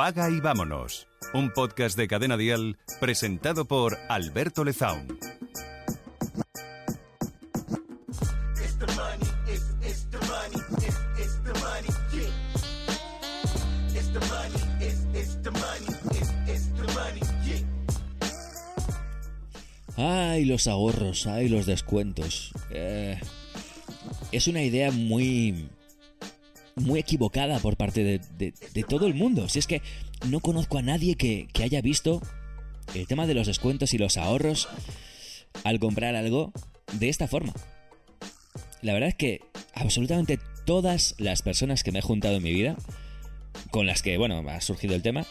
Apaga y vámonos. Un podcast de Cadena Dial presentado por Alberto Lezaun. Ay, los ahorros, ay, los descuentos. Eh, es una idea muy muy equivocada por parte de, todo el mundo. Si es que no conozco a nadie que, haya visto el tema de los descuentos y los ahorros al comprar algo de esta forma. La verdad es que absolutamente todas las personas que me he juntado en mi vida, con las que, bueno, ha surgido el tema,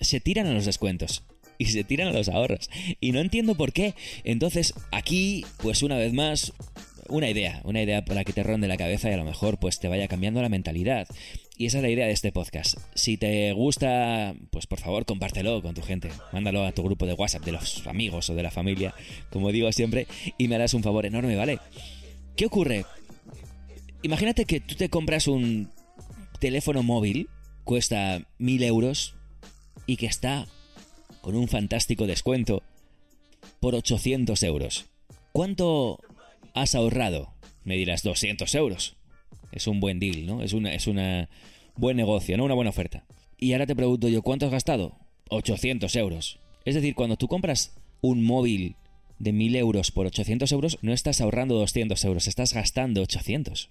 se tiran a los descuentos y se tiran a los ahorros. Y no entiendo por qué. Entonces, aquí, pues una vez más, una idea, una idea para que te ronde la cabeza y a lo mejor pues te vaya cambiando la mentalidad. Y esa es la idea de este podcast. Si te gusta, pues por favor compártelo con tu gente. Mándalo a tu grupo de WhatsApp de los amigos o de la familia, como digo siempre, y me harás un favor enorme, ¿vale? ¿Qué ocurre? Imagínate que tú te compras un teléfono móvil, cuesta mil euros y que está con un fantástico descuento por 800 euros. ¿Cuánto has ahorrado? Me dirás 200 euros. Es un buen deal, ¿no? Es una, es una buen negocio, ¿no? Una buena oferta. Y ahora te pregunto yo, ¿cuánto has gastado? 800 euros. Es decir, cuando tú compras un móvil de 1000 euros por 800 euros, no estás ahorrando 200 euros, estás gastando 800.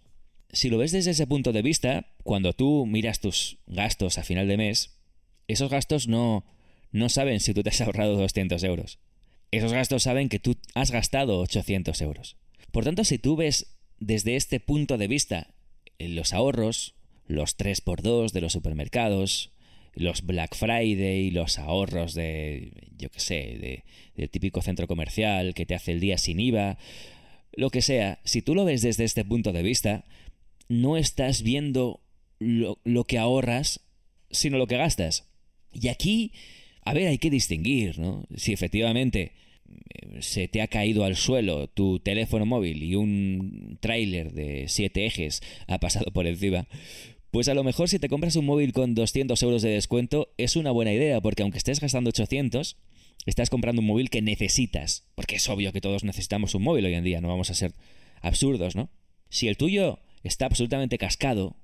Si lo ves desde ese punto de vista, cuando tú miras tus gastos a final de mes, esos gastos no, no saben si tú te has ahorrado 200 euros. Esos gastos saben que tú has gastado 800 euros. Por tanto, si tú ves desde este punto de vista los ahorros, los 3x2 de los supermercados, los Black Friday, los ahorros de, yo qué sé, de, del típico centro comercial que te hace el día sin IVA, lo que sea, si tú lo ves desde este punto de vista, no estás viendo lo, lo que ahorras, sino lo que gastas. Y aquí, a ver, hay que distinguir, ¿no? Si efectivamente se te ha caído al suelo tu teléfono móvil y un tráiler de siete ejes ha pasado por encima, pues a lo mejor si te compras un móvil con 200 euros de descuento es una buena idea, porque aunque estés gastando 800, estás comprando un móvil que necesitas, porque es obvio que todos necesitamos un móvil hoy en día, no vamos a ser absurdos, ¿no? Si el tuyo está absolutamente cascado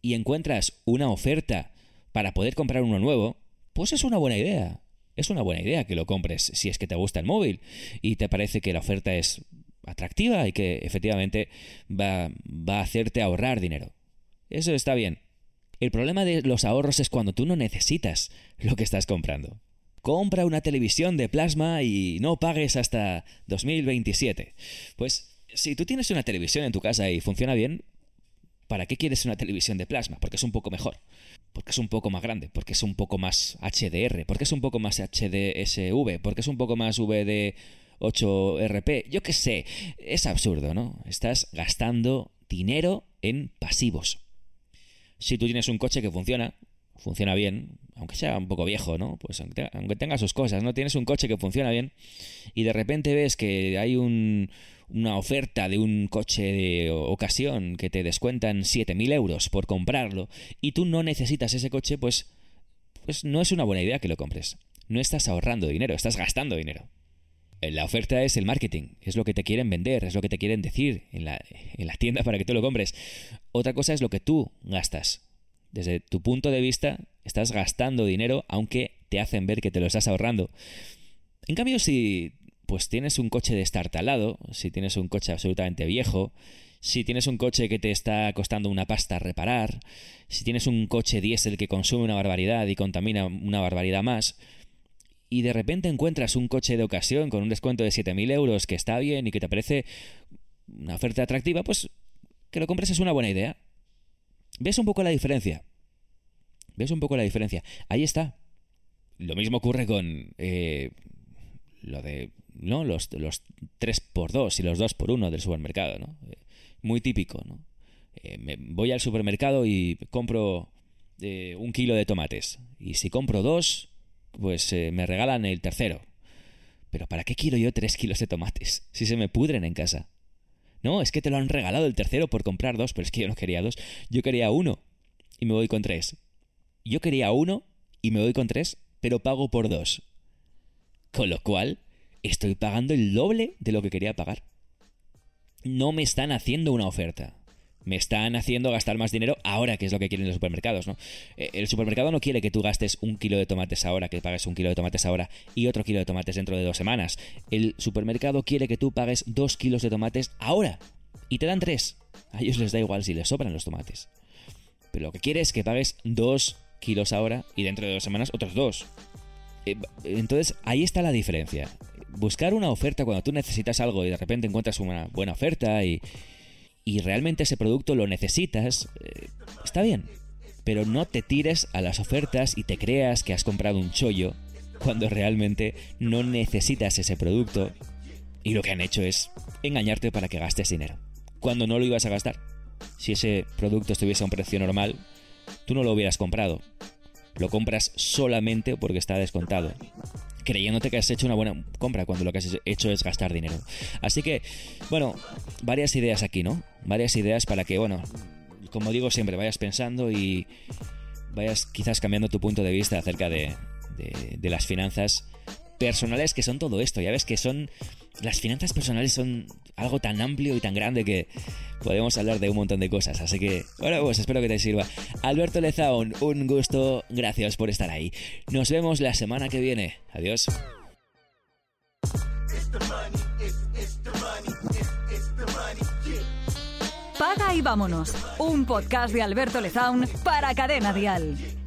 y encuentras una oferta para poder comprar uno nuevo, pues es una buena idea es una buena idea que lo compres si es que te gusta el móvil y te parece que la oferta es atractiva y que efectivamente va, va a hacerte ahorrar dinero. Eso está bien. El problema de los ahorros es cuando tú no necesitas lo que estás comprando. Compra una televisión de plasma y no pagues hasta 2027. Pues si tú tienes una televisión en tu casa y funciona bien, ¿para qué quieres una televisión de plasma? Porque es un poco mejor porque es un poco más grande, porque es un poco más HDR, porque es un poco más HDSV, porque es un poco más VD 8RP, yo qué sé, es absurdo, ¿no? Estás gastando dinero en pasivos. Si tú tienes un coche que funciona, funciona bien, aunque sea un poco viejo, ¿no? Pues aunque tenga sus cosas, ¿no? Tienes un coche que funciona bien y de repente ves que hay una oferta de un coche de ocasión que te descuentan 7.000 euros por comprarlo y tú no necesitas ese coche, pues, pues no es una buena idea que lo compres. No estás ahorrando dinero, estás gastando dinero. La oferta es el marketing, es lo que te quieren vender, es lo que te quieren decir en la, en la tienda para que tú lo compres. Otra cosa es lo que tú gastas desde tu punto de vista, estás gastando dinero aunque te hacen ver que te lo estás ahorrando. En cambio, si pues tienes un coche destartalado, si tienes un coche absolutamente viejo, si tienes un coche que te está costando una pasta reparar, si tienes un coche diésel que consume una barbaridad y contamina una barbaridad más, y de repente encuentras un coche de ocasión con un descuento de 7.000 euros que está bien y que te parece una oferta atractiva, pues que lo compres es una buena idea. ¿Ves un poco la diferencia? ¿Ves un poco la diferencia? Ahí está. Lo mismo ocurre con eh, lo de ¿no? los, los 3x2 y los 2x1 del supermercado. ¿no? Eh, muy típico. ¿no? Eh, voy al supermercado y compro un kilo de tomates. Y si compro dos, pues me regalan el tercero. Pero ¿para qué quiero yo tres kilos de tomates si se me pudren en casa? No, es que te lo han regalado el tercero por comprar dos, pero es que yo no quería dos, yo quería uno y me voy con tres. Yo quería uno y me voy con tres, pero pago por dos. Con lo cual, estoy pagando el doble de lo que quería pagar. No me están haciendo una oferta. Me están haciendo gastar más dinero ahora, que es lo que quieren los supermercados, ¿no? Eh, el supermercado no quiere que tú gastes un kilo de tomates ahora, que pagues un kilo de tomates ahora y otro kilo de tomates dentro de dos semanas. El supermercado quiere que tú pagues dos kilos de tomates ahora y te dan tres. A ellos les da igual si les sobran los tomates. Pero lo que quiere es que pagues dos kilos ahora y dentro de dos semanas otros dos. Eh, entonces ahí está la diferencia. Buscar una oferta cuando tú necesitas algo y de repente encuentras una buena oferta y, y realmente ese producto lo necesitas, eh, está bien. Pero no te tires a las ofertas y te creas que has comprado un chollo cuando realmente no necesitas ese producto y lo que han hecho es engañarte para que gastes dinero. Cuando no lo ibas a gastar. Si ese producto estuviese a un precio normal, tú no lo hubieras comprado. Lo compras solamente porque está descontado creyéndote que has hecho una buena compra cuando lo que has hecho es gastar dinero. Así que, bueno, varias ideas aquí, ¿no? Varias ideas para que, bueno, como digo siempre, vayas pensando y vayas quizás cambiando tu punto de vista acerca de, de, las finanzas personales que son todo esto. Ya ves que son. Las finanzas personales son algo tan amplio y tan grande que podemos hablar de un montón de cosas. Así que, bueno, pues espero que te sirva. Alberto Lezaun, un gusto. Gracias por estar ahí. Nos vemos la semana que viene. Adiós. Paga y vámonos. Un podcast de Alberto Lezaun para Cadena Dial.